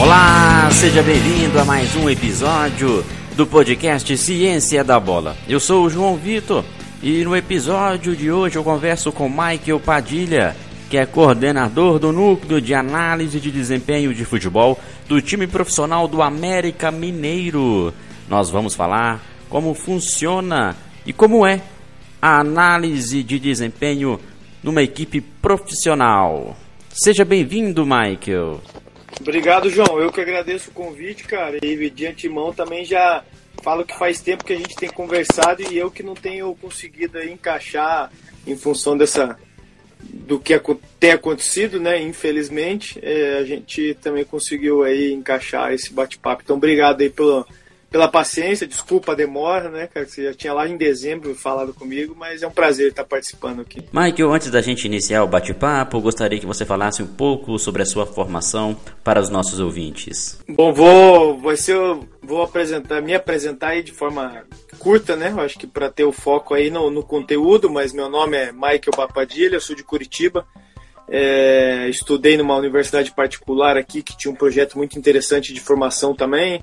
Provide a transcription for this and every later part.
Olá, seja bem-vindo a mais um episódio do podcast Ciência da Bola. Eu sou o João Vitor e no episódio de hoje eu converso com Michael Padilha, que é coordenador do Núcleo de Análise de Desempenho de Futebol do time profissional do América Mineiro. Nós vamos falar como funciona e como é a análise de desempenho numa equipe profissional. Seja bem-vindo, Michael. Obrigado, João. Eu que agradeço o convite, cara. E de antemão também já falo que faz tempo que a gente tem conversado e eu que não tenho conseguido encaixar em função dessa do que tem acontecido, né? Infelizmente, é, a gente também conseguiu aí encaixar esse bate-papo. Então, obrigado aí pelo, pela paciência, desculpa a demora, né, cara? Você já tinha lá em dezembro falado comigo, mas é um prazer estar participando aqui. Michael, antes da gente iniciar o bate-papo, gostaria que você falasse um pouco sobre a sua formação para os nossos ouvintes. Bom, vou, vai ser, vou apresentar, me apresentar aí de forma curta, né? Eu acho que para ter o foco aí no, no, conteúdo, mas meu nome é Michael Papadilha, sou de Curitiba. É, estudei numa universidade particular aqui que tinha um projeto muito interessante de formação também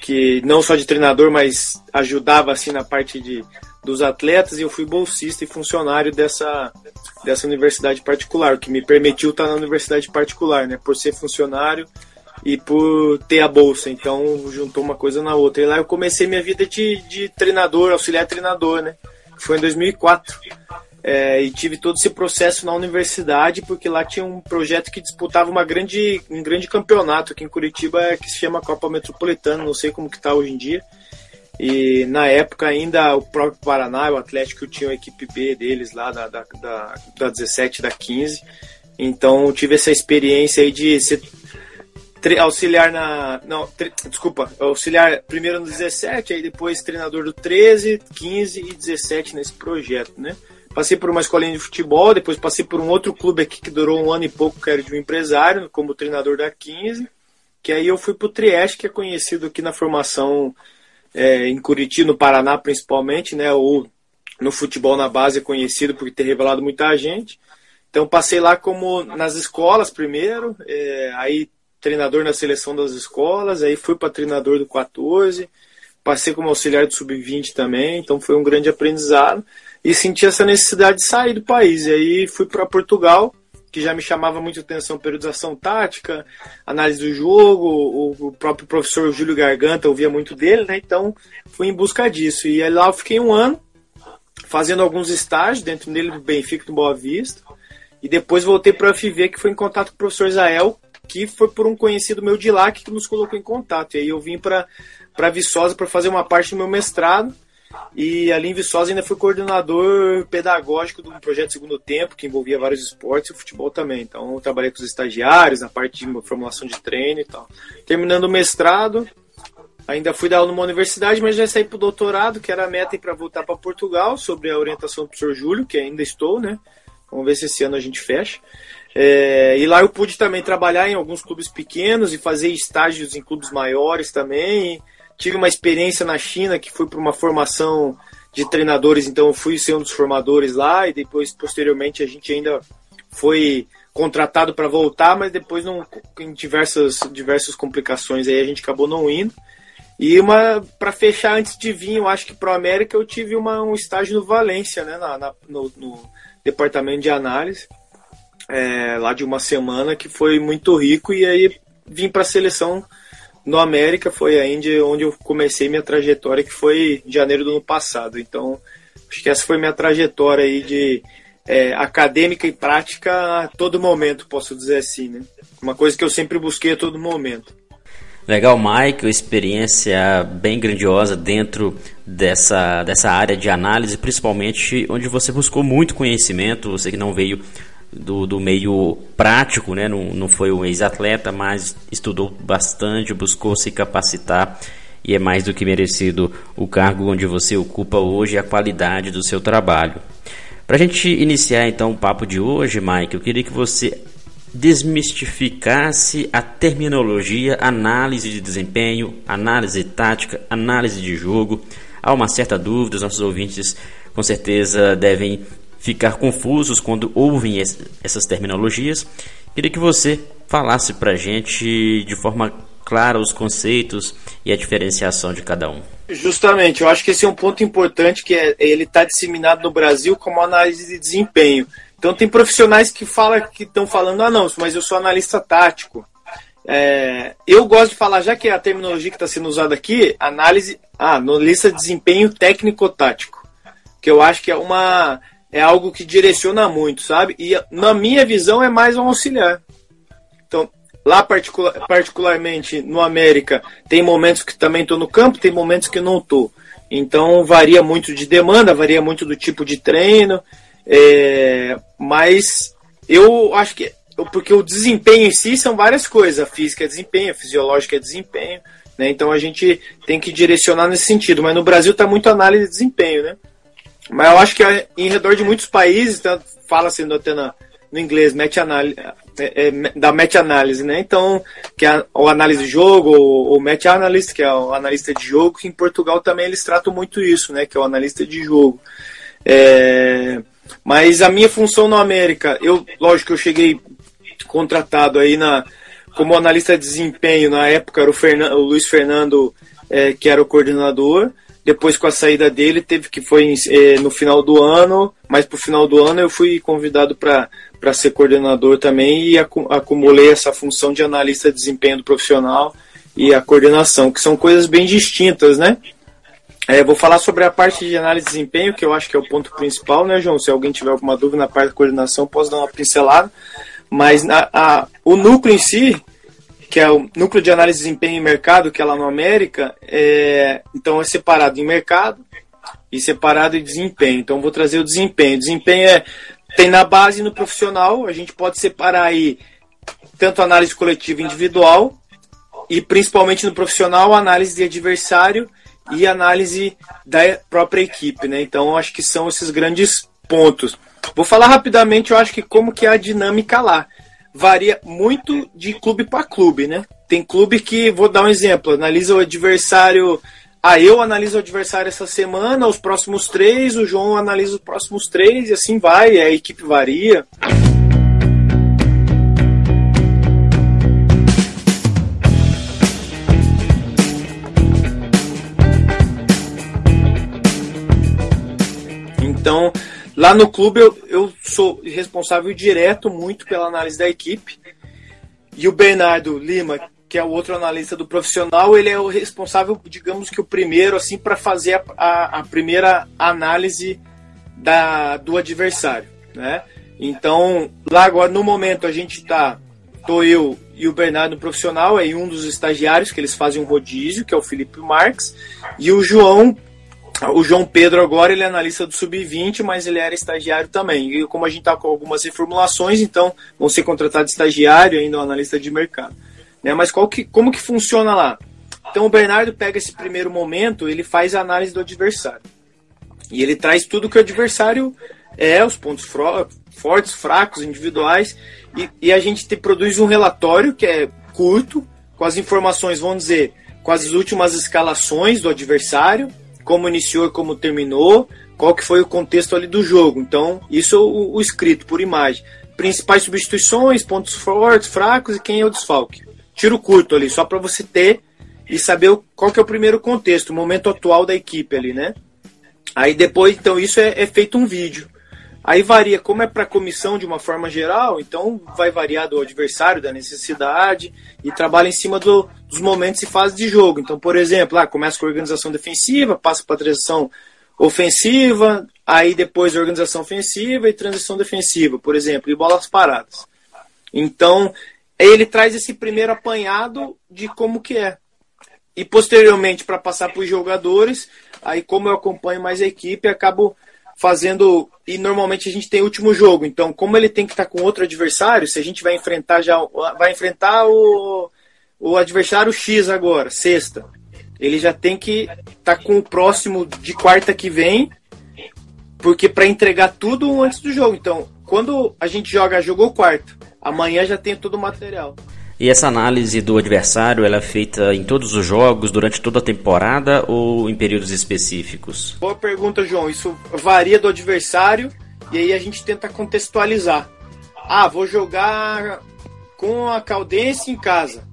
que não só de treinador, mas ajudava assim na parte de, dos atletas e eu fui bolsista e funcionário dessa, dessa universidade particular, o que me permitiu estar na universidade particular, né? Por ser funcionário e por ter a bolsa. Então juntou uma coisa na outra. E lá eu comecei minha vida de, de treinador, auxiliar treinador, né? Foi em 2004. É, e tive todo esse processo na universidade, porque lá tinha um projeto que disputava uma grande, um grande campeonato aqui em Curitiba que se chama Copa Metropolitana, não sei como que está hoje em dia. E na época ainda o próprio Paraná, o Atlético tinha a equipe B deles lá da, da, da, da 17, da 15. Então tive essa experiência aí de ser auxiliar na. Não, desculpa, auxiliar primeiro no 17, aí depois treinador do 13, 15 e 17 nesse projeto, né? Passei por uma escolinha de futebol, depois passei por um outro clube aqui que durou um ano e pouco, que era de um empresário, como treinador da 15. Que aí eu fui para o Trieste, que é conhecido aqui na formação é, em Curitiba, no Paraná principalmente, né? Ou no futebol na base é conhecido por ter revelado muita gente. Então passei lá como nas escolas primeiro, é, aí treinador na seleção das escolas, aí fui para treinador do 14, passei como auxiliar do sub-20 também, então foi um grande aprendizado e senti essa necessidade de sair do país. E aí fui para Portugal, que já me chamava muito atenção periodização tática, análise do jogo, o próprio professor Júlio Garganta ouvia muito dele, né? Então fui em busca disso. E aí lá eu fiquei um ano fazendo alguns estágios dentro dele do Benfica do Boa Vista. E depois voltei para a FV, que foi em contato com o professor Israel, que foi por um conhecido meu de lá que nos colocou em contato. E aí eu vim para Viçosa para fazer uma parte do meu mestrado. E ali em Viçosa ainda fui coordenador pedagógico do projeto Segundo Tempo, que envolvia vários esportes e o futebol também. Então trabalhei com os estagiários, na parte de formulação de treino e tal. Terminando o mestrado, ainda fui dar aula numa universidade, mas já saí para o doutorado, que era a meta para voltar para Portugal, sobre a orientação do professor Júlio, que ainda estou, né? Vamos ver se esse ano a gente fecha. É, e lá eu pude também trabalhar em alguns clubes pequenos e fazer estágios em clubes maiores também. E, tive uma experiência na China que fui para uma formação de treinadores, então fui ser um dos formadores lá e depois posteriormente a gente ainda foi contratado para voltar, mas depois não em diversas diversas complicações aí a gente acabou não indo. E uma para fechar antes de vir, eu acho que para América eu tive uma, um estágio no Valência, né, na, na no, no, departamento de análise, é, lá de uma semana que foi muito rico e aí vim para a seleção no América foi ainda onde eu comecei minha trajetória, que foi em janeiro do ano passado. Então, acho que essa foi minha trajetória aí de é, acadêmica e prática a todo momento, posso dizer assim, né? Uma coisa que eu sempre busquei a todo momento. Legal, Michael, experiência bem grandiosa dentro dessa, dessa área de análise, principalmente onde você buscou muito conhecimento, você que não veio do, do meio prático, né? não, não foi um ex-atleta, mas estudou bastante, buscou se capacitar e é mais do que merecido o cargo onde você ocupa hoje e a qualidade do seu trabalho. Para a gente iniciar então o papo de hoje, Mike, eu queria que você desmistificasse a terminologia análise de desempenho, análise tática, análise de jogo. Há uma certa dúvida, os nossos ouvintes com certeza devem ficar confusos quando ouvem essas terminologias. Queria que você falasse para a gente de forma clara os conceitos e a diferenciação de cada um. Justamente, eu acho que esse é um ponto importante que é, ele está disseminado no Brasil como análise de desempenho. Então tem profissionais que falam que estão falando, ah não, mas eu sou analista tático. É, eu gosto de falar, já que é a terminologia que está sendo usada aqui, análise, ah, analista de desempenho técnico-tático, que eu acho que é uma é algo que direciona muito, sabe? E na minha visão é mais um auxiliar. Então, lá particular, particularmente no América, tem momentos que também estou no campo, tem momentos que não estou. Então varia muito de demanda, varia muito do tipo de treino, é, mas eu acho que porque o desempenho em si são várias coisas, a física é desempenho, a fisiológica é desempenho, né? Então a gente tem que direcionar nesse sentido. Mas no Brasil está muito análise de desempenho, né? Mas eu acho que é em redor de muitos países, tá, fala sendo até na, no inglês, meta-análise, é, é, da meta-análise, né? Então, que é o análise de jogo, ou, o meta-analyst, que é o analista de jogo, que em Portugal também eles tratam muito isso, né? Que é o analista de jogo. É, mas a minha função na América, eu, lógico que eu cheguei contratado aí na, como analista de desempenho, na época era o, Fernando, o Luiz Fernando, é, que era o coordenador, depois, com a saída dele, teve que foi eh, no final do ano, mas para o final do ano eu fui convidado para ser coordenador também e acumulei essa função de analista de desempenho do profissional e a coordenação, que são coisas bem distintas, né? É, vou falar sobre a parte de análise de desempenho, que eu acho que é o ponto principal, né, João? Se alguém tiver alguma dúvida na parte da coordenação, posso dar uma pincelada. Mas a, o núcleo em si, que é o núcleo de análise de desempenho em mercado, que é lá no América, é, então é separado em mercado e separado em desempenho. Então vou trazer o desempenho. Desempenho é tem na base e no profissional, a gente pode separar aí tanto análise coletiva individual e principalmente no profissional análise de adversário e análise da própria equipe, né? Então acho que são esses grandes pontos. Vou falar rapidamente, eu acho que como que é a dinâmica lá varia muito de clube para clube, né? Tem clube que, vou dar um exemplo, analisa o adversário. Ah, eu analiso o adversário essa semana, os próximos três, o João analisa os próximos três, e assim vai, a equipe varia. Então, Lá no clube eu, eu sou responsável direto muito pela análise da equipe. E o Bernardo Lima, que é o outro analista do profissional, ele é o responsável, digamos que o primeiro, assim, para fazer a, a, a, primeira análise da, do adversário, né? Então, lá agora, no momento, a gente está, tô eu e o Bernardo profissional, aí um dos estagiários, que eles fazem um rodízio, que é o Felipe Marques, e o João o João Pedro agora ele é analista do Sub-20, mas ele era estagiário também. E como a gente está com algumas reformulações, então vão ser contratados estagiário ainda analista de mercado. Né? Mas qual que, como que funciona lá? Então o Bernardo pega esse primeiro momento, ele faz a análise do adversário. E ele traz tudo que o adversário é, os pontos fortes, fracos, individuais, e, e a gente te, produz um relatório que é curto, com as informações, vamos dizer, com as últimas escalações do adversário, como iniciou e como terminou, qual que foi o contexto ali do jogo. Então, isso é o, o escrito por imagem. Principais substituições, pontos fortes, fracos e quem é o desfalque. Tiro curto ali, só para você ter e saber qual que é o primeiro contexto, o momento atual da equipe ali, né? Aí depois, então, isso é, é feito um vídeo. Aí varia, como é para comissão de uma forma geral, então vai variar do adversário, da necessidade, e trabalha em cima do, dos momentos e fases de jogo. Então, por exemplo, ah, começa com a organização defensiva, passa para a transição ofensiva, aí depois organização ofensiva e transição defensiva, por exemplo, e bolas paradas. Então, ele traz esse primeiro apanhado de como que é. E posteriormente, para passar para os jogadores, aí como eu acompanho mais a equipe, acabo fazendo. E normalmente a gente tem último jogo. Então, como ele tem que estar com outro adversário, se a gente vai enfrentar já. Vai enfrentar o, o adversário X agora, sexta. Ele já tem que estar com o próximo de quarta que vem, porque para entregar tudo antes do jogo. Então, quando a gente joga, jogou quarta, amanhã já tem todo o material. E essa análise do adversário ela é feita em todos os jogos, durante toda a temporada ou em períodos específicos? Boa pergunta, João. Isso varia do adversário e aí a gente tenta contextualizar. Ah, vou jogar com a Caldense em casa.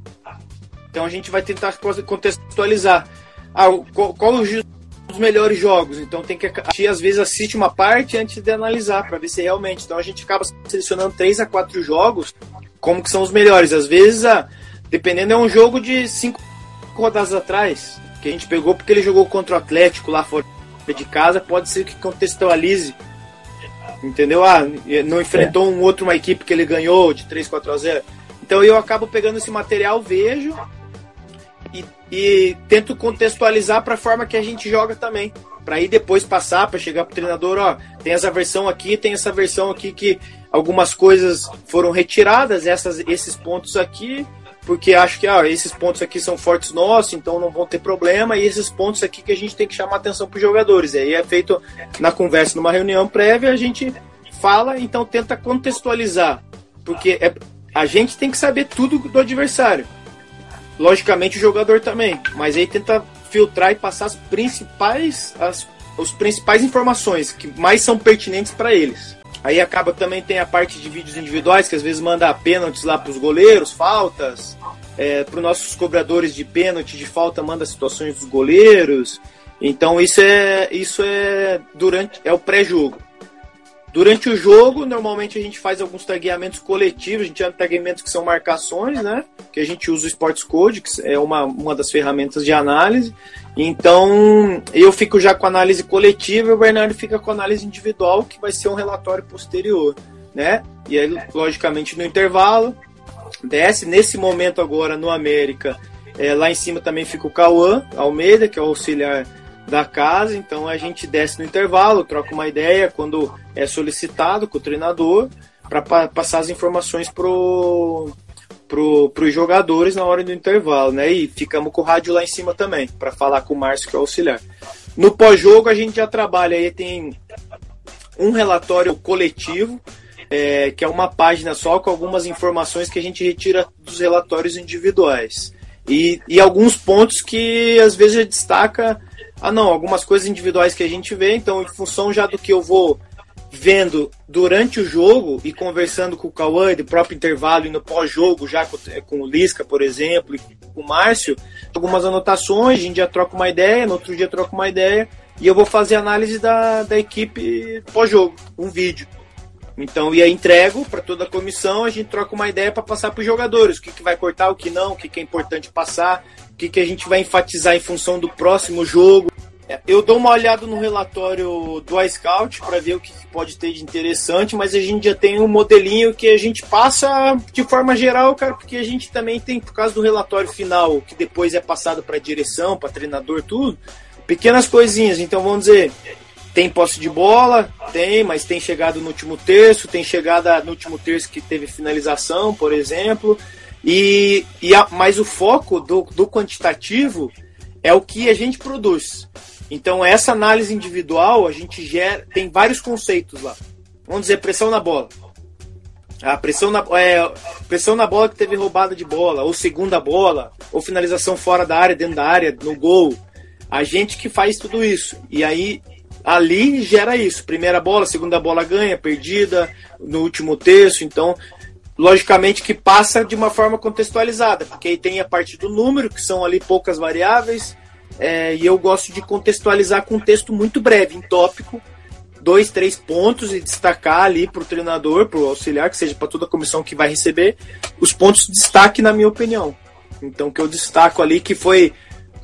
Então a gente vai tentar contextualizar. Ah, qual, qual os melhores jogos? Então tem que assistir, às vezes assiste uma parte antes de analisar para ver se realmente. Então a gente acaba selecionando três a quatro jogos como que são os melhores. Às vezes, ah, dependendo é um jogo de cinco rodadas atrás que a gente pegou porque ele jogou contra o Atlético lá fora de casa, pode ser que contextualize. Entendeu? Ah, não enfrentou um outro uma equipe que ele ganhou de 3 4 a 0. Então eu acabo pegando esse material, vejo e, e tento contextualizar para a forma que a gente joga também. Para aí depois passar, para chegar pro treinador, ó, tem essa versão aqui, tem essa versão aqui que algumas coisas foram retiradas, essas, esses pontos aqui, porque acho que ah, esses pontos aqui são fortes nossos, então não vão ter problema, e esses pontos aqui que a gente tem que chamar atenção para os jogadores. E aí é feito na conversa, numa reunião prévia, a gente fala, então tenta contextualizar, porque é, a gente tem que saber tudo do adversário. Logicamente o jogador também, mas aí tenta filtrar e passar as principais as os principais informações que mais são pertinentes para eles. Aí acaba também tem a parte de vídeos individuais que às vezes manda pênaltis lá para os goleiros, faltas, é, para os nossos cobradores de pênalti, de falta manda situações dos goleiros. Então isso é isso é durante é o pré-jogo. Durante o jogo, normalmente a gente faz alguns tagueamentos coletivos, a gente chama tagueamentos que são marcações, né? Que a gente usa o Sports Code, que é uma, uma das ferramentas de análise. Então, eu fico já com análise coletiva e o Bernardo fica com análise individual, que vai ser um relatório posterior, né? E aí, logicamente, no intervalo, desce. Nesse momento agora, no América, é, lá em cima também fica o Cauã Almeida, que é o auxiliar da casa, então a gente desce no intervalo, troca uma ideia quando é solicitado com o treinador para pa passar as informações pro pro, pros jogadores na hora do intervalo, né? E ficamos com o rádio lá em cima também para falar com o Márcio que é o auxiliar. No pós-jogo a gente já trabalha aí tem um relatório coletivo é, que é uma página só com algumas informações que a gente retira dos relatórios individuais e, e alguns pontos que às vezes destaca ah, não, algumas coisas individuais que a gente vê, então em função já do que eu vou vendo durante o jogo e conversando com o Cauã do próprio intervalo e no pós-jogo, já com, com, o Lisca, por exemplo, e com o Márcio, algumas anotações, a gente já troca uma ideia, no outro dia troca uma ideia, e eu vou fazer análise da, da equipe pós-jogo, um vídeo. Então, e aí entrego para toda a comissão, a gente troca uma ideia para passar para os jogadores, o que, que vai cortar, o que não, o que, que é importante passar, o que, que a gente vai enfatizar em função do próximo jogo. Eu dou uma olhada no relatório do iScout para ver o que pode ter de interessante, mas a gente já tem um modelinho que a gente passa de forma geral, cara, porque a gente também tem, por causa do relatório final, que depois é passado para direção, para treinador, tudo, pequenas coisinhas. Então vamos dizer, tem posse de bola? Tem, mas tem chegado no último terço, tem chegada no último terço que teve finalização, por exemplo. E, e a, mas o foco do, do quantitativo é o que a gente produz. Então, essa análise individual, a gente gera. Tem vários conceitos lá. Vamos dizer, pressão na bola. A pressão na, é, pressão na bola que teve roubada de bola, ou segunda bola, ou finalização fora da área, dentro da área, no gol. A gente que faz tudo isso. E aí, ali gera isso. Primeira bola, segunda bola ganha, perdida, no último terço. Então, logicamente que passa de uma forma contextualizada, porque aí tem a parte do número, que são ali poucas variáveis, é, e eu gosto de contextualizar com um texto muito breve, em tópico, dois, três pontos e destacar ali para o treinador, para o auxiliar, que seja para toda a comissão que vai receber, os pontos de destaque, na minha opinião. Então, que eu destaco ali que foi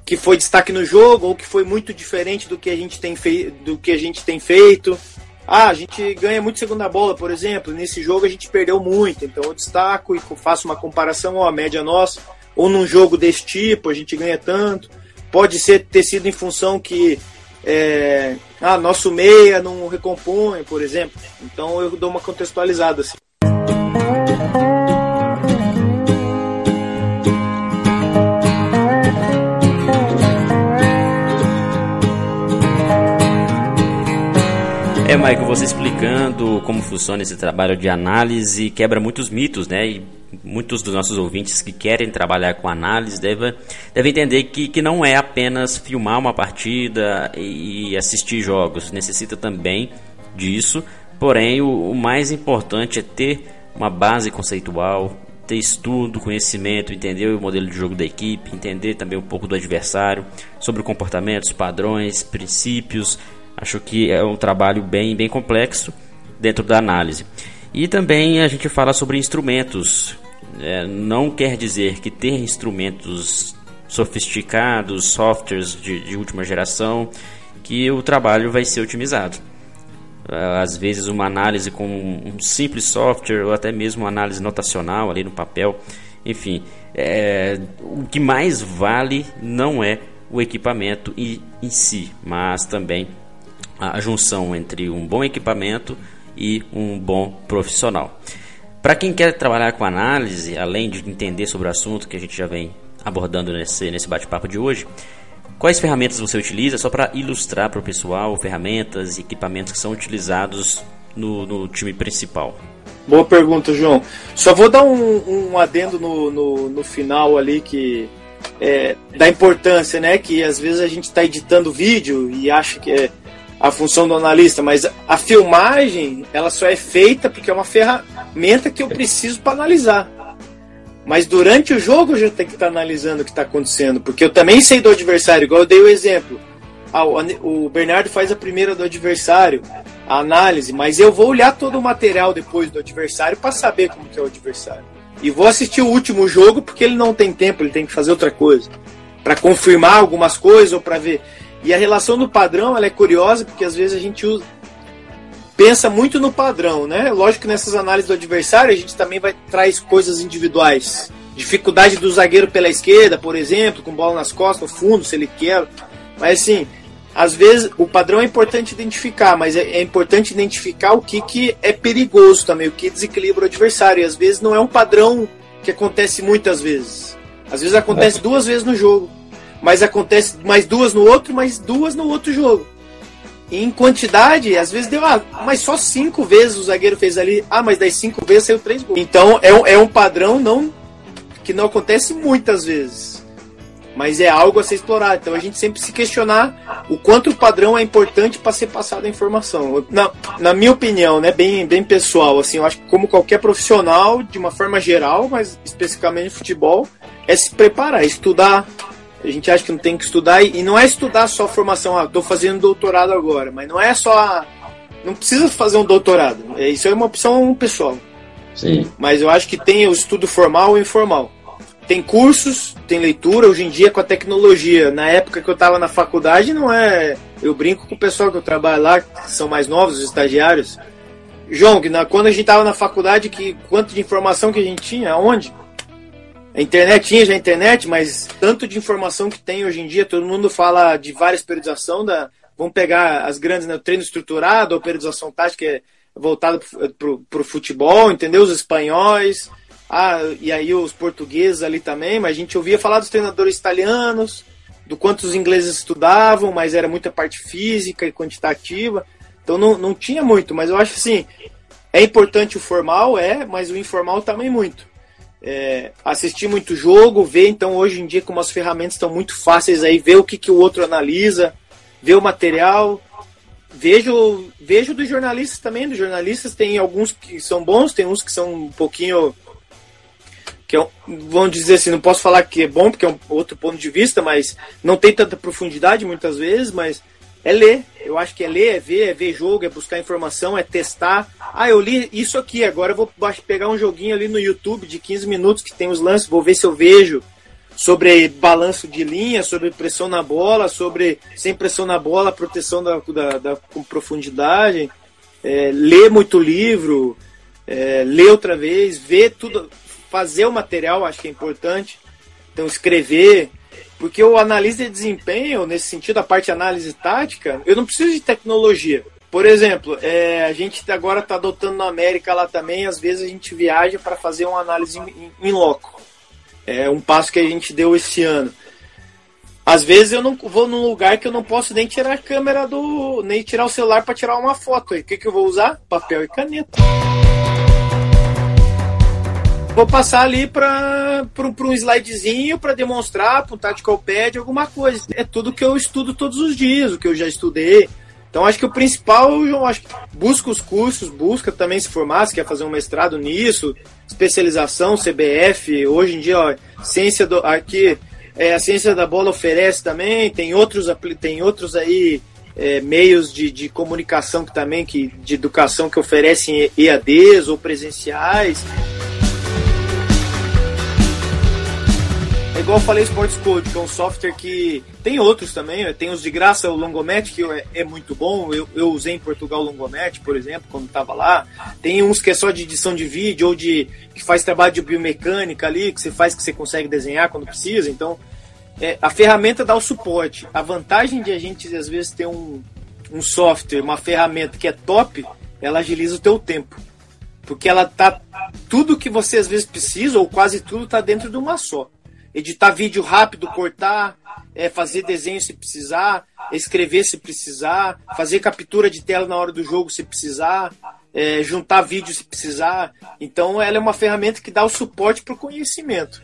que foi destaque no jogo ou que foi muito diferente do que a gente tem, fei do que a gente tem feito. Ah, a gente ganha muito segunda bola, por exemplo. Nesse jogo a gente perdeu muito, então eu destaco e faço uma comparação ó, a média nossa. Ou num jogo desse tipo, a gente ganha tanto. Pode ser ter sido em função que é, ah, nosso meia não recompõe, por exemplo. Então eu dou uma contextualizada assim. É, Michael, você explicando como funciona esse trabalho de análise quebra muitos mitos, né? E muitos dos nossos ouvintes que querem trabalhar com análise devem, devem entender que, que não é apenas filmar uma partida e assistir jogos, necessita também disso. Porém, o, o mais importante é ter uma base conceitual, ter estudo, conhecimento, entender o modelo de jogo da equipe, entender também um pouco do adversário, sobre comportamentos, padrões, princípios. Acho que é um trabalho bem, bem complexo dentro da análise. E também a gente fala sobre instrumentos. É, não quer dizer que ter instrumentos sofisticados, softwares de, de última geração, que o trabalho vai ser otimizado. É, às vezes uma análise com um simples software ou até mesmo uma análise notacional ali no papel, enfim, é, o que mais vale não é o equipamento em, em si, mas também a junção entre um bom equipamento e um bom profissional. Para quem quer trabalhar com análise, além de entender sobre o assunto que a gente já vem abordando nesse, nesse bate-papo de hoje, quais ferramentas você utiliza? Só para ilustrar para o pessoal, ferramentas e equipamentos que são utilizados no, no, time principal. Boa pergunta, João. Só vou dar um, um adendo no, no, no, final ali que é, da importância, né? Que às vezes a gente está editando vídeo e acha que é a função do analista, mas a filmagem ela só é feita porque é uma ferramenta que eu preciso para analisar. Mas durante o jogo eu já tenho que estar tá analisando o que está acontecendo, porque eu também sei do adversário, igual eu dei o exemplo. Ah, o Bernardo faz a primeira do adversário, a análise, mas eu vou olhar todo o material depois do adversário para saber como que é o adversário. E vou assistir o último jogo porque ele não tem tempo, ele tem que fazer outra coisa. Para confirmar algumas coisas ou para ver. E a relação do padrão ela é curiosa porque às vezes a gente usa, pensa muito no padrão, né? Lógico que nessas análises do adversário a gente também vai traz coisas individuais. Dificuldade do zagueiro pela esquerda, por exemplo, com bola nas costas, no fundo, se ele quer. Mas assim, às vezes o padrão é importante identificar, mas é, é, importante identificar o que, que é perigoso também, o que desequilibra o adversário. E às vezes não é um padrão que acontece muitas vezes. Às vezes acontece é. duas vezes no jogo mas acontece mais duas no outro, mais duas no outro jogo. E em quantidade, às vezes deu, ah, mas só cinco vezes o zagueiro fez ali, ah, mas das cinco vezes saiu três gols. Então é um, é um padrão não que não acontece muitas vezes, mas é algo a ser explorado. Então a gente sempre se questionar o quanto o padrão é importante para ser passada a informação. Na, na minha opinião, né, bem, bem pessoal, assim, eu acho que como qualquer profissional, de uma forma geral, mas especificamente futebol, é se preparar, estudar, a gente acha que não tem que estudar, e não é estudar só formação, ah, estou fazendo doutorado agora, mas não é só. Não precisa fazer um doutorado, é, isso é uma opção pessoal. Sim. Mas eu acho que tem o estudo formal e informal. Tem cursos, tem leitura, hoje em dia com a tecnologia. Na época que eu estava na faculdade, não é. Eu brinco com o pessoal que eu trabalho lá, que são mais novos, os estagiários. João, quando a gente estava na faculdade, que quanto de informação que a gente tinha, aonde? A internet tinha já a internet, mas tanto de informação que tem hoje em dia, todo mundo fala de várias periodização da. Vamos pegar as grandes, né? O treino estruturado, a periodização tática é voltada para o futebol, entendeu? Os espanhóis, ah, e aí os portugueses ali também, mas a gente ouvia falar dos treinadores italianos, do quanto os ingleses estudavam, mas era muita parte física e quantitativa. Então não, não tinha muito, mas eu acho assim, é importante o formal, é, mas o informal também muito é, assistir muito jogo, ver então hoje em dia como as ferramentas estão muito fáceis aí, ver o que, que o outro analisa, ver o material. Vejo, vejo dos jornalistas também, dos jornalistas tem alguns que são bons, tem uns que são um pouquinho que é, vão dizer assim, não posso falar que é bom porque é um outro ponto de vista, mas não tem tanta profundidade muitas vezes, mas é ler. Eu acho que é ler, é ver, é ver jogo, é buscar informação, é testar. Ah, eu li isso aqui, agora eu vou pegar um joguinho ali no YouTube de 15 minutos que tem os lances, vou ver se eu vejo sobre balanço de linha, sobre pressão na bola, sobre sem pressão na bola, proteção da, da, da com profundidade. É, ler muito livro, é, ler outra vez, ver tudo, fazer o material, acho que é importante. Então, escrever, porque o analista de desempenho, nesse sentido, a parte de análise tática, eu não preciso de tecnologia. Por exemplo, é, a gente agora está adotando na América lá também, às vezes a gente viaja para fazer uma análise em, loco. É um passo que a gente deu esse ano. Às vezes eu não vou num lugar que eu não posso nem tirar a câmera do. nem tirar o celular para tirar uma foto. O que, que eu vou usar? Papel e caneta vou passar ali para um slidezinho para demonstrar, para um tactical pad, alguma coisa. É tudo que eu estudo todos os dias, o que eu já estudei. Então acho que o principal, eu acho busca os cursos, busca também se formar, se quer fazer um mestrado nisso, especialização, CBF, hoje em dia, ó, ciência do, aqui, é, a ciência da bola oferece também, tem outros, tem outros aí é, meios de, de comunicação que também, que, de educação que oferecem EADs ou presenciais. É igual eu falei Sports Code, que é um software que tem outros também, tem os de graça, o Longomet, que é, é muito bom. Eu, eu, usei em Portugal o Longomet, por exemplo, quando estava lá. Tem uns que é só de edição de vídeo ou de que faz trabalho de biomecânica ali, que você faz que você consegue desenhar quando precisa. Então, é, a ferramenta dá o suporte. A vantagem de a gente, às vezes, ter um, um software, uma ferramenta que é top, ela agiliza o teu tempo. Porque ela tá. Tudo que você às vezes precisa, ou quase tudo, está dentro de uma só editar vídeo rápido, cortar, é, fazer desenho se precisar, escrever se precisar, fazer captura de tela na hora do jogo se precisar, é, juntar vídeo se precisar. Então ela é uma ferramenta que dá o suporte para o conhecimento.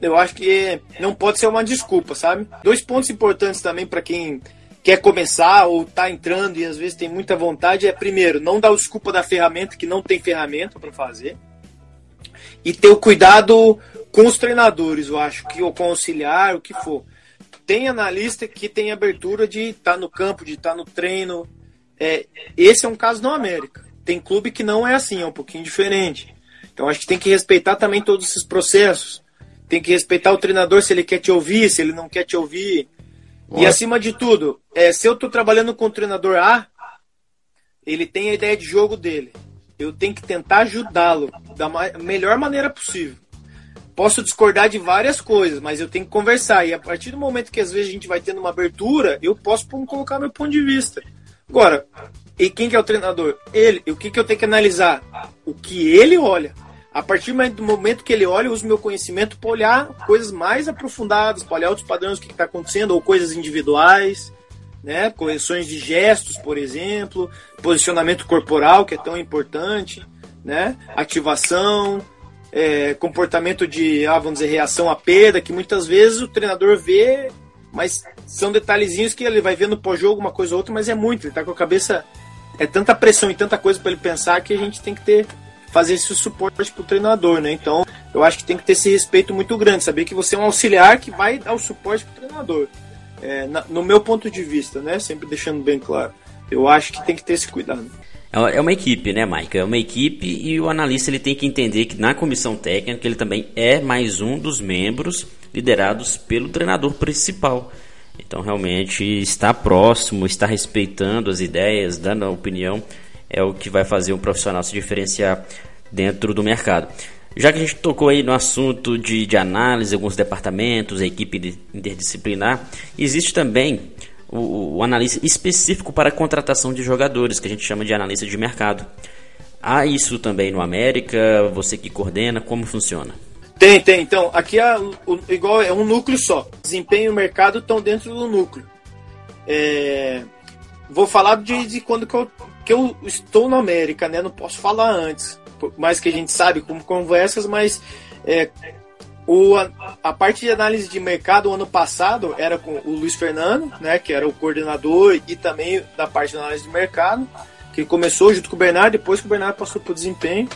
Eu acho que não pode ser uma desculpa, sabe? Dois pontos importantes também para quem quer começar ou está entrando e às vezes tem muita vontade é primeiro, não dar desculpa da ferramenta que não tem ferramenta para fazer. E ter o cuidado com os treinadores, eu acho que ou com auxiliar, o que for. Tem analista que tem abertura de estar tá no campo, de estar tá no treino. É, esse é um caso no América. Tem clube que não é assim, é um pouquinho diferente. Então acho que tem que respeitar também todos esses processos. Tem que respeitar o treinador se ele quer te ouvir, se ele não quer te ouvir. E acima de tudo, é, se eu estou trabalhando com o treinador A, ele tem a ideia de jogo dele. Eu tenho que tentar ajudá-lo da melhor maneira possível posso discordar de várias coisas, mas eu tenho que conversar. E a partir do momento que às vezes a gente vai tendo uma abertura, eu posso colocar meu ponto de vista. Agora, e quem que é o treinador? Ele. E o que, que eu tenho que analisar? O que ele olha. A partir do momento que ele olha, eu uso meu conhecimento para olhar coisas mais aprofundadas, para olhar outros padrões, o que está acontecendo, ou coisas individuais, né? correções de gestos, por exemplo, posicionamento corporal, que é tão importante, né? ativação, é, comportamento de, ah, vamos dizer, reação à perda, que muitas vezes o treinador vê, mas são detalhezinhos que ele vai ver no pós-jogo uma coisa ou outra, mas é muito. Ele tá com a cabeça. É tanta pressão e tanta coisa para ele pensar que a gente tem que ter fazer esse suporte pro treinador, né? Então, eu acho que tem que ter esse respeito muito grande, saber que você é um auxiliar que vai dar o suporte pro treinador. É, na, no meu ponto de vista, né? Sempre deixando bem claro. Eu acho que tem que ter esse cuidado. É, é uma equipe, né, Mike? É uma equipe e o analista ele tem que entender que na comissão técnica ele também é mais um dos membros liderados pelo treinador principal. Então, realmente, estar próximo, estar respeitando as ideias, dando a opinião, é o que vai fazer um profissional se diferenciar dentro do mercado. Já que a gente tocou aí no assunto de, de análise, alguns departamentos, a equipe interdisciplinar, existe também o, o analista específico para contratação de jogadores, que a gente chama de analista de mercado. Há isso também no América? Você que coordena, como funciona? Tem, tem. Então, aqui é o, igual é um núcleo só. Desempenho e mercado estão dentro do núcleo. É, vou falar de, de quando que eu, que eu estou na América, né? Não posso falar antes. Por mais que a gente sabe como conversas, mas é, o, a, a, parte de análise de mercado, ano passado, era com o Luiz Fernando, né, que era o coordenador e também da parte de análise de mercado, que começou junto com o Bernardo, depois que o Bernardo passou para o desempenho.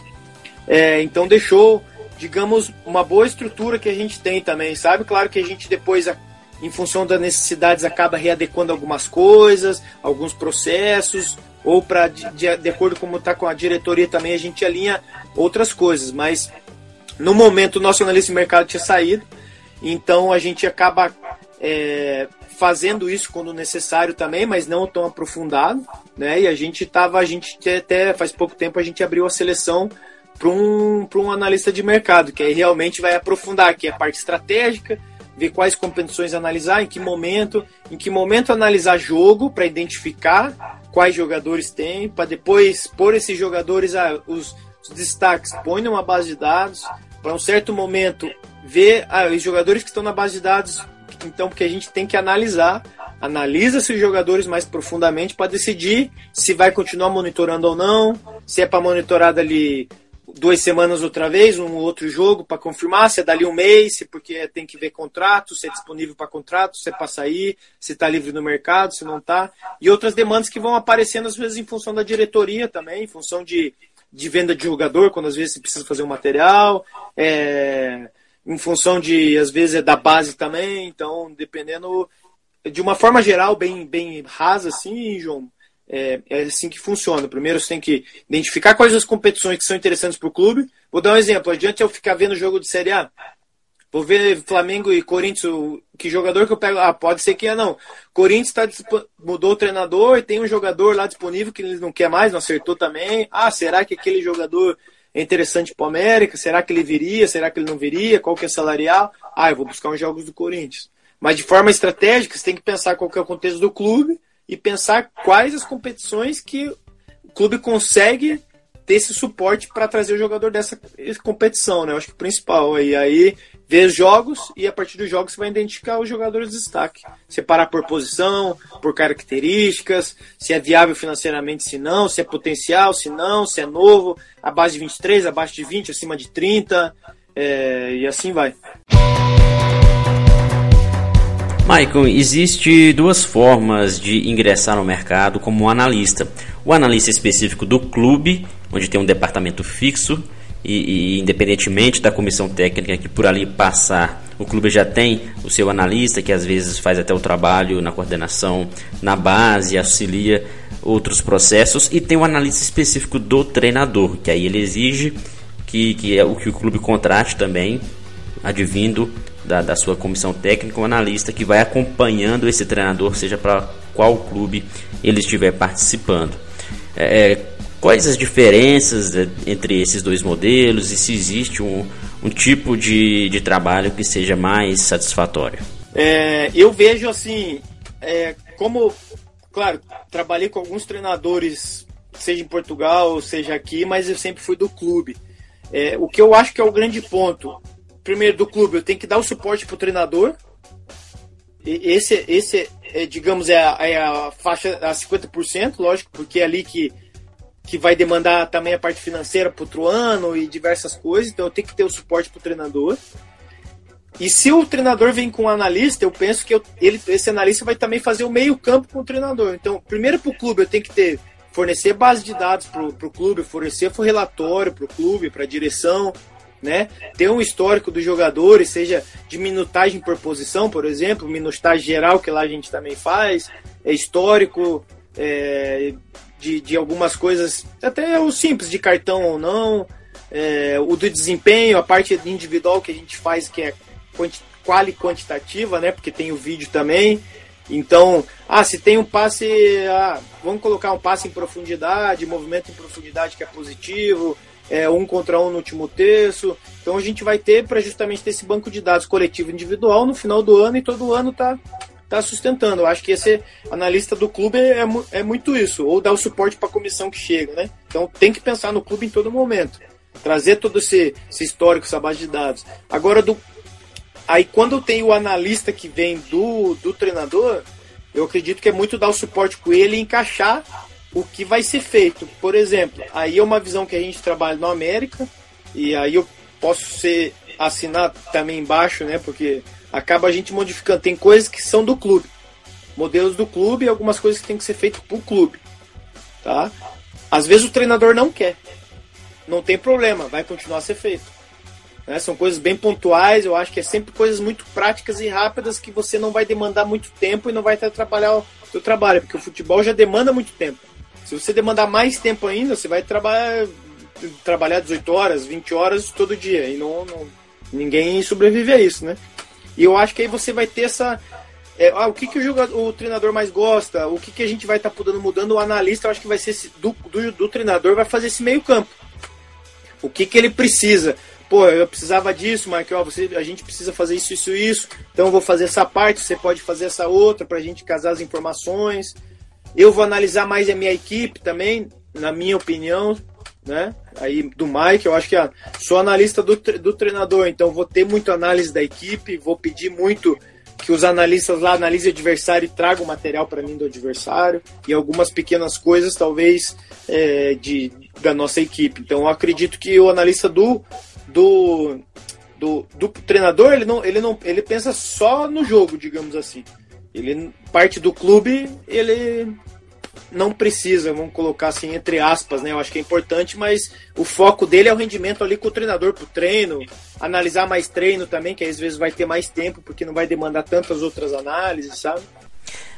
É, então deixou, digamos, uma boa estrutura que a gente tem também, sabe? Claro que a gente depois, em função das necessidades, acaba readequando algumas coisas, alguns processos, ou para de, de, de acordo com como está com a diretoria também, a gente alinha outras coisas, mas no momento, o nosso analista de mercado tinha saído, então a gente acaba é, fazendo isso quando necessário também, mas não tão aprofundado, né? E a gente estava, a gente até faz pouco tempo a gente abriu a seleção para um, um analista de mercado, que aí realmente vai aprofundar aqui a parte estratégica, ver quais competições analisar, em que momento, em que momento analisar jogo para identificar quais jogadores tem, para depois pôr esses jogadores, ah, os, os destaques, põe numa base de dados, para um certo momento ver ah, os jogadores que estão na base de dados, então porque a gente tem que analisar, analisa esses jogadores mais profundamente para decidir se vai continuar monitorando ou não, se é para monitorar ali duas semanas outra vez, um outro jogo para confirmar se é dali um mês, se porque tem que ver contrato, se é disponível para contrato, se é para sair, se está livre no mercado, se não está. E outras demandas que vão aparecendo às vezes em função da diretoria também, em função de, de venda de jogador, quando às vezes você precisa fazer um material, é, em função de, às vezes, é da base também. Então, dependendo, de uma forma geral, bem, bem rasa, assim, João, é, é, assim que funciona. Primeiro você tem que identificar quais as competições que são interessantes para o clube. Vou dar um exemplo. Adiante eu ficar vendo jogo de Série A. Vou ver Flamengo e Corinthians. Que jogador que eu pego? Ah, pode ser que é não. Corinthians tá, mudou o treinador, tem um jogador lá disponível que ele não quer mais, não acertou também. Ah, será que aquele jogador é interessante para o América? Será que ele viria? Será que ele não viria? Qual que é salarial? Ah, eu vou buscar uns jogos do Corinthians. Mas de forma estratégica, você tem que pensar qual que é o contexto do clube e pensar quais as competições que o clube consegue ter esse suporte para trazer o jogador dessa competição, né? Eu acho que o principal. E aí ver os jogos e a partir dos jogos você vai identificar os jogadores de destaque. Separar por posição, por características, se é viável financeiramente, se não, se é potencial, se não, se é novo, abaixo de 23, abaixo de 20, acima de 30, é, e assim vai. Michael, existe duas formas de ingressar no mercado como analista. O analista específico do clube, onde tem um departamento fixo e, e, independentemente da comissão técnica que por ali passar, o clube já tem o seu analista que às vezes faz até o trabalho na coordenação na base, auxilia outros processos e tem o analista específico do treinador, que aí ele exige que, que é o que o clube contrate também, advindo da, da sua comissão técnica, um analista que vai acompanhando esse treinador, seja para qual clube ele estiver participando. É, é quais as diferenças entre esses dois modelos e se existe um, um tipo de, de trabalho que seja mais satisfatório? É, eu vejo assim, é, como, claro, trabalhei com alguns treinadores, seja em Portugal, seja aqui, mas eu sempre fui do clube. É, o que eu acho que é o grande ponto primeiro do clube, eu tenho que dar o suporte pro treinador. E esse, esse é, digamos, é a, é a faixa a 50%, lógico, porque é ali que, que vai demandar também a parte financeira pro outro ano e diversas coisas, então eu tenho que ter o suporte pro treinador. E se o treinador vem com um analista, eu penso que eu, ele, esse analista vai também fazer o meio campo com o treinador. Então, primeiro para o clube, eu tenho que ter fornecer base de dados para o clube, fornecer relatório para o clube, para a direção, né? Ter um histórico dos jogadores, seja de minutagem por posição, por exemplo, minutagem geral que lá a gente também faz, é histórico é, de, de algumas coisas, até o simples de cartão ou não, é, o do desempenho, a parte individual que a gente faz que é quanti, quali quantitativa, né? Porque tem o vídeo também. Então, ah, se tem um passe, ah, vamos colocar um passe em profundidade, movimento em profundidade que é positivo, é, um contra um no último terço. Então a gente vai ter para justamente ter esse banco de dados coletivo individual no final do ano e todo ano tá, tá sustentando. Eu acho que esse analista do clube é, é muito isso, ou dar o suporte para a comissão que chega, né? Então tem que pensar no clube em todo momento. Trazer todo esse, esse histórico, essa base de dados. Agora, do, aí quando tem o analista que vem do, do treinador, eu acredito que é muito dar o suporte com ele e encaixar o que vai ser feito. Por exemplo, aí é uma visão que a gente trabalha no América, e aí eu posso ser assinar também embaixo, né? Porque acaba a gente modificando. Tem coisas que são do clube, modelos do clube e algumas coisas que tem que ser feito pro clube, tá? Às vezes o treinador não quer, não tem problema, vai continuar a ser feito. Né? São coisas bem pontuais, eu acho que é sempre coisas muito práticas e rápidas que você não vai demandar muito tempo e não vai atrapalhar o seu trabalho, porque o futebol já demanda muito tempo. Se você demandar mais tempo ainda, você vai trabalhar, trabalhar 18 horas, 20 horas todo dia. E não, não, ninguém sobrevive a isso, né? E eu acho que aí você vai ter essa. É, ah, o que, que o, jogador, o treinador mais gosta? O que, que a gente vai estar tá podendo mudando? O analista, eu acho que vai ser esse, do, do, do, treinador, vai fazer esse meio campo. O que, que ele precisa? Pô, eu precisava disso, Mark, ó, você, a gente precisa fazer isso, isso, isso. Então eu vou fazer essa parte, você pode fazer essa outra para a gente casar as informações. Eu vou analisar mais a minha equipe também, na minha opinião, né? Aí do Mike, eu acho que ah, sou analista do, do treinador, então vou ter muito análise da equipe, vou pedir muito que os analistas lá analisem o adversário e tragam material para mim do adversário e algumas pequenas coisas, talvez é, de da nossa equipe. Então eu acredito que o analista do, do, do, do treinador, ele não, ele não ele pensa só no jogo, digamos assim. Ele parte do clube, ele não precisa, vamos colocar assim entre aspas, né? Eu acho que é importante, mas o foco dele é o rendimento ali com o treinador pro treino, analisar mais treino também, que às vezes vai ter mais tempo, porque não vai demandar tantas outras análises, sabe?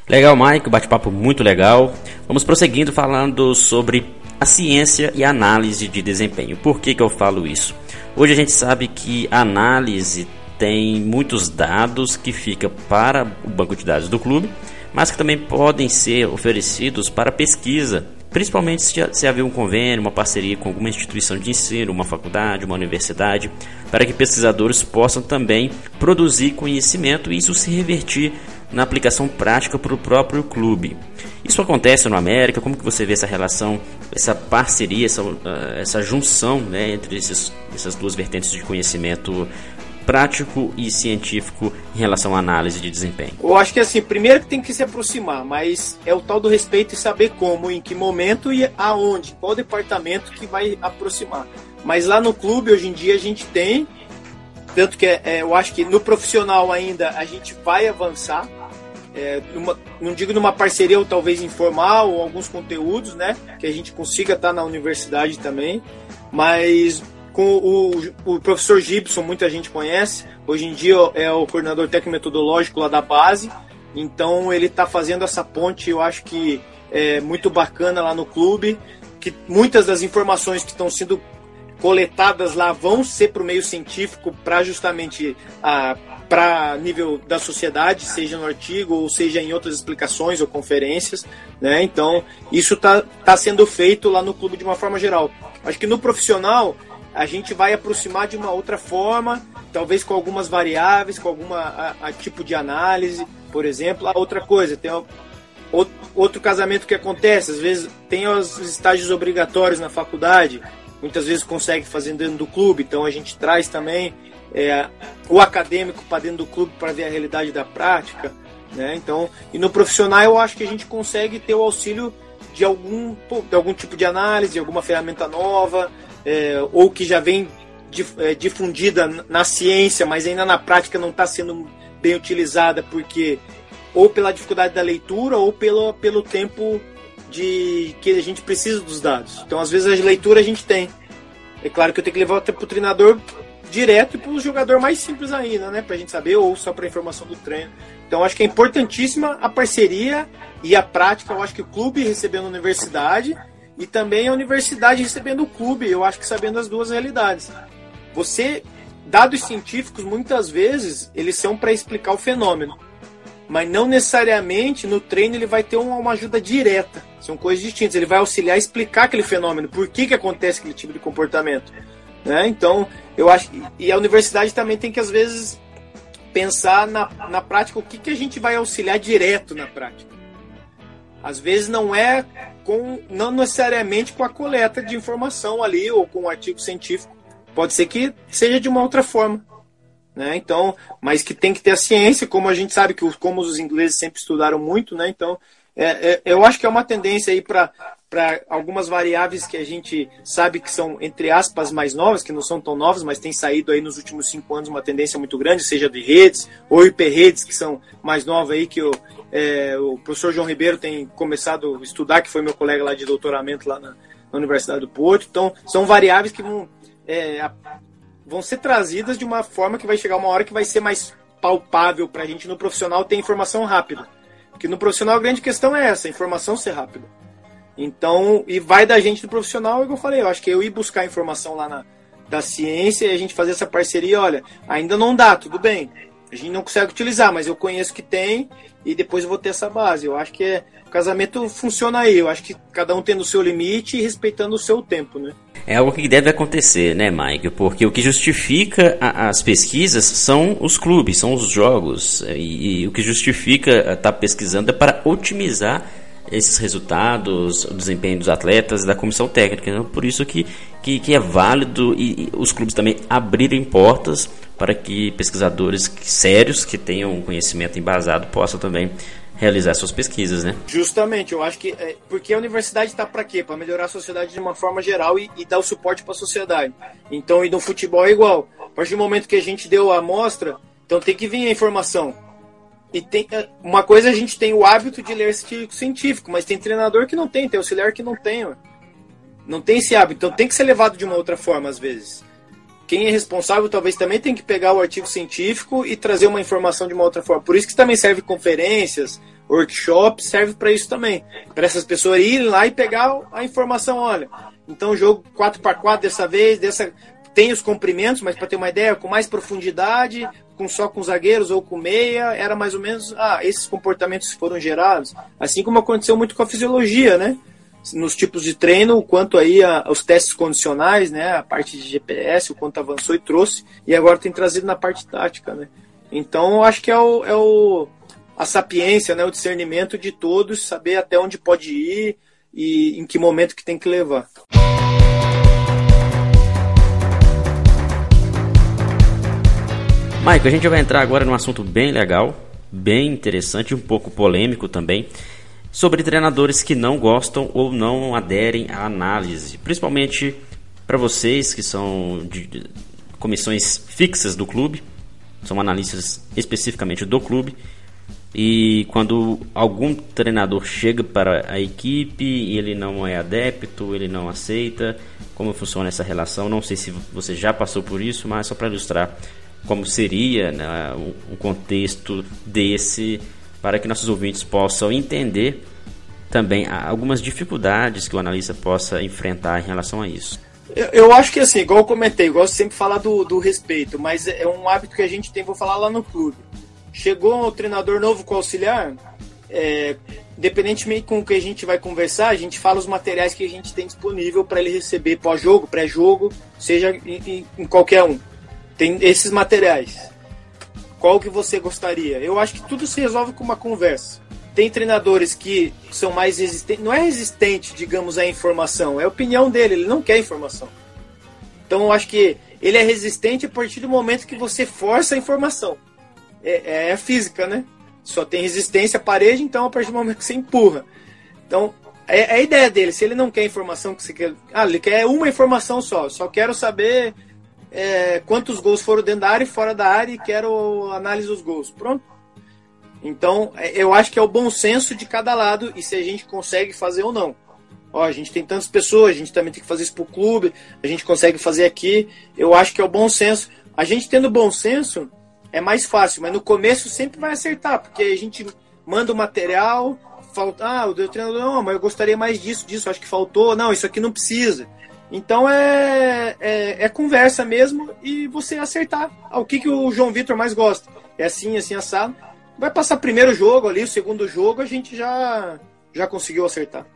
Legal, Mike, bate-papo muito legal. Vamos prosseguindo falando sobre a ciência e análise de desempenho. Por que, que eu falo isso? Hoje a gente sabe que a análise tem muitos dados que fica para o banco de dados do clube, mas que também podem ser oferecidos para pesquisa, principalmente se, se haver um convênio, uma parceria com alguma instituição de ensino, uma faculdade, uma universidade, para que pesquisadores possam também produzir conhecimento e isso se revertir na aplicação prática para o próprio clube. Isso acontece no América? Como que você vê essa relação, essa parceria, essa, uh, essa junção né, entre esses, essas duas vertentes de conhecimento prático e científico em relação à análise de desempenho? Eu acho que assim, primeiro que tem que se aproximar, mas é o tal do respeito e saber como, em que momento e aonde, qual departamento que vai aproximar. Mas lá no clube, hoje em dia, a gente tem, tanto que é, eu acho que no profissional ainda a gente vai avançar, é, numa, não digo numa parceria ou talvez informal ou alguns conteúdos, né, que a gente consiga estar na universidade também, mas com o, o professor Gibson, muita gente conhece, hoje em dia é o coordenador técnico metodológico lá da base, então ele está fazendo essa ponte, eu acho que é muito bacana lá no clube, que muitas das informações que estão sendo coletadas lá vão ser para o meio científico para justamente a para nível da sociedade, seja no artigo ou seja em outras explicações ou conferências, né? Então isso está tá sendo feito lá no clube de uma forma geral. Acho que no profissional a gente vai aproximar de uma outra forma, talvez com algumas variáveis, com alguma a, a tipo de análise, por exemplo. A outra coisa, tem outro, outro casamento que acontece, às vezes tem os estágios obrigatórios na faculdade, muitas vezes consegue fazer dentro do clube, então a gente traz também é, o acadêmico para dentro do clube para ver a realidade da prática. Né? Então, e no profissional eu acho que a gente consegue ter o auxílio de algum, de algum tipo de análise, de alguma ferramenta nova, é, ou que já vem é, difundida na ciência, mas ainda na prática não está sendo bem utilizada, porque ou pela dificuldade da leitura ou pelo, pelo tempo de que a gente precisa dos dados. Então, às vezes, a leitura a gente tem. É claro que eu tenho que levar para o treinador direto e para o jogador mais simples ainda, né? Para a gente saber, ou só para informação do treino. Então, acho que é importantíssima a parceria e a prática. Eu acho que o clube recebendo a universidade e também a universidade recebendo o clube. Eu acho que sabendo as duas realidades. Você, dados científicos, muitas vezes, eles são para explicar o fenômeno mas não necessariamente no treino ele vai ter uma, ajuda direta. São coisas distintas. Ele vai auxiliar a explicar aquele fenômeno, por que, que acontece aquele tipo de comportamento. Né? Então, eu acho. E a universidade também tem que, às vezes, pensar na, na prática o que, que a gente vai auxiliar direto na prática. Às vezes não é com. não necessariamente com a coleta de informação ali ou com um artigo científico. Pode ser que seja de uma outra forma. Né? Então, mas que tem que ter a ciência, como a gente sabe que como os ingleses sempre estudaram muito, né? Então, é, é, eu acho que é uma tendência aí para para algumas variáveis que a gente sabe que são, entre aspas, mais novas, que não são tão novas, mas tem saído aí nos últimos cinco anos uma tendência muito grande, seja de redes ou hiperredes, que são mais novas aí, que o, é, o professor João Ribeiro tem começado a estudar, que foi meu colega lá de doutoramento lá na, na Universidade do Porto. Então, são variáveis que vão é, vão ser trazidas de uma forma que vai chegar uma hora que vai ser mais palpável para a gente no profissional ter informação rápida. Porque no profissional a grande questão é essa, informação ser rápida. Então, e vai da gente do profissional, como eu falei, eu acho que eu ir buscar informação lá na, da ciência e a gente fazer essa parceria, olha, ainda não dá, tudo bem. A gente não consegue utilizar, mas eu conheço que tem e depois eu vou ter essa base. Eu acho que é, o casamento funciona aí. Eu acho que cada um tendo o seu limite e respeitando o seu tempo, né? É algo que deve acontecer, né, Mike? Porque o que justifica a, as pesquisas são os clubes, são os jogos. E, e o que justifica estar tá pesquisando é para otimizar esses resultados, o desempenho dos atletas da comissão técnica. Então, por isso que, que, que é válido e, e, os clubes também abrirem portas para que pesquisadores sérios que tenham conhecimento embasado possam também realizar suas pesquisas, né? Justamente, eu acho que é, porque a universidade está para quê? Para melhorar a sociedade de uma forma geral e, e dar o suporte para a sociedade. Então, e no futebol é igual. A partir do momento que a gente deu a amostra, então tem que vir a informação. E tem é, uma coisa a gente tem o hábito de ler artigo científico, mas tem treinador que não tem, tem auxiliar que não tem, não tem esse hábito, então tem que ser levado de uma outra forma às vezes. Quem é responsável talvez também tem que pegar o artigo científico e trazer uma informação de uma outra forma. Por isso que também serve conferências, workshops, serve para isso também, para essas pessoas irem lá e pegar a informação, olha, então jogo 4 para 4 dessa vez, dessa tem os comprimentos, mas para ter uma ideia, com mais profundidade, com só com zagueiros ou com meia, era mais ou menos, ah, esses comportamentos foram gerados, assim como aconteceu muito com a fisiologia, né? Nos tipos de treino, o quanto aí a, os testes condicionais, né, a parte de GPS, o quanto avançou e trouxe, e agora tem trazido na parte tática, né? Então, eu acho que é o, é o a sapiência, né, o discernimento de todos, saber até onde pode ir e em que momento que tem que levar. Maico, a gente vai entrar agora num assunto bem legal, bem interessante um pouco polêmico também, sobre treinadores que não gostam ou não aderem à análise, principalmente para vocês que são de comissões fixas do clube, são analistas especificamente do clube, e quando algum treinador chega para a equipe e ele não é adepto, ele não aceita, como funciona essa relação? Não sei se você já passou por isso, mas só para ilustrar como seria né, o contexto desse, para que nossos ouvintes possam entender também algumas dificuldades que o analista possa enfrentar em relação a isso. Eu, eu acho que assim, igual eu comentei, eu gosto sempre de falar do, do respeito, mas é um hábito que a gente tem, vou falar lá no clube. Chegou um treinador novo com auxiliar, é, independentemente com o que a gente vai conversar, a gente fala os materiais que a gente tem disponível para ele receber pós-jogo, pré-jogo, seja em, em, qualquer um. Tem esses materiais. Qual que você gostaria? Eu acho que tudo se resolve com uma conversa. Tem treinadores que são mais resistentes. Não é resistente, digamos, à informação. É a opinião dele. Ele não quer informação. Então eu acho que ele é resistente a partir do momento que você força a informação. É, é a física, né? Só tem resistência à parede, então a partir do momento que você empurra. Então, é, é a ideia dele. Se ele não quer informação que você quer. Ah, ele quer uma informação só. Só quero saber é, quantos gols foram dentro da área e fora da área e quero análise dos gols. Pronto. Então, é, eu acho que é o bom senso de cada lado e se a gente consegue fazer ou não. Ó, a gente tem tantas pessoas, a gente também tem que fazer isso pro clube, a gente consegue fazer aqui. Eu acho que é o bom senso. A gente tendo bom senso é mais fácil, mas no começo sempre vai acertar, porque a gente manda o material, falta, ah, o treinador, não, mas eu gostaria mais disso, disso, acho que faltou, não, isso aqui não precisa. Então é, é, é, conversa mesmo e você acertar o que, que o João Vitor mais gosta. É assim, assim, assado. Vai passar primeiro jogo ali, o segundo jogo a gente já, já conseguiu acertar.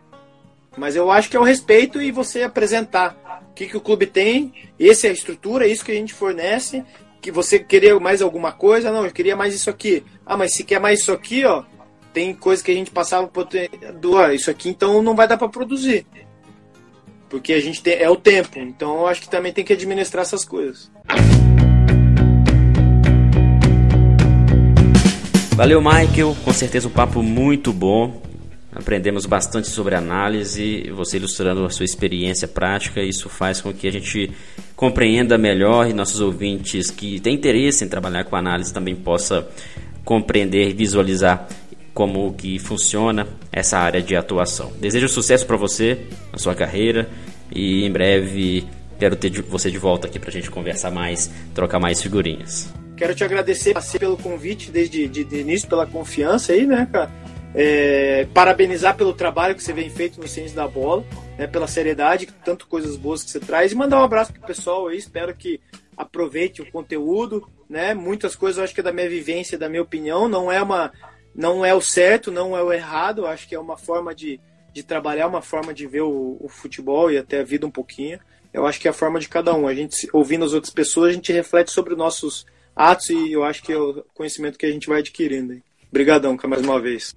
Mas eu acho que é o respeito e você apresentar o que, que o clube tem, essa é a estrutura, é isso que a gente fornece, que você queria mais alguma coisa, não, eu queria mais isso aqui. Ah, mas se quer mais isso aqui, ó, tem coisa que a gente passava do, isso aqui então não vai dar para produzir. Porque a gente tem, é o tempo. Então eu acho que também tem que administrar essas coisas. Valeu, Michael. Com certeza um papo muito bom. Aprendemos bastante sobre análise, você ilustrando a sua experiência prática. Isso faz com que a gente compreenda melhor e nossos ouvintes que têm interesse em trabalhar com análise também possa compreender e visualizar como que funciona essa área de atuação. Desejo sucesso para você na sua carreira e em breve quero ter você de volta aqui para a gente conversar mais, trocar mais figurinhas. Quero te agradecer pelo convite desde de, de início, pela confiança aí, né, cara? É, parabenizar pelo trabalho que você vem feito no Ciência da Bola, né, pela seriedade, tanto coisas boas que você traz, e mandar um abraço pro pessoal aí, espero que aproveite o conteúdo, né? Muitas coisas eu acho que é da minha vivência, da minha opinião, não é uma não é o certo, não é o errado, acho que é uma forma de, de trabalhar, uma forma de ver o, o, futebol e até a vida um pouquinho. Eu acho que é a forma de cada um. A gente, ouvindo as outras pessoas, a gente reflete sobre os nossos atos e eu acho que é o conhecimento que a gente vai adquirindo. Obrigadão, mais uma vez.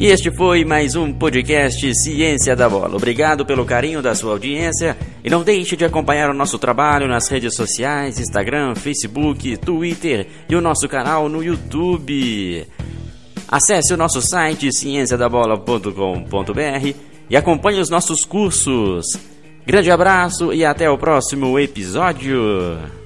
E este foi mais um podcast Ciência da Bola. Obrigado pelo carinho da sua audiência e não deixe de acompanhar o nosso trabalho nas redes sociais, Instagram, Facebook, Twitter e o nosso canal no YouTube. Acesse o nosso site cienciadabola.com.br e acompanhe os nossos cursos. Grande abraço e até o próximo episódio.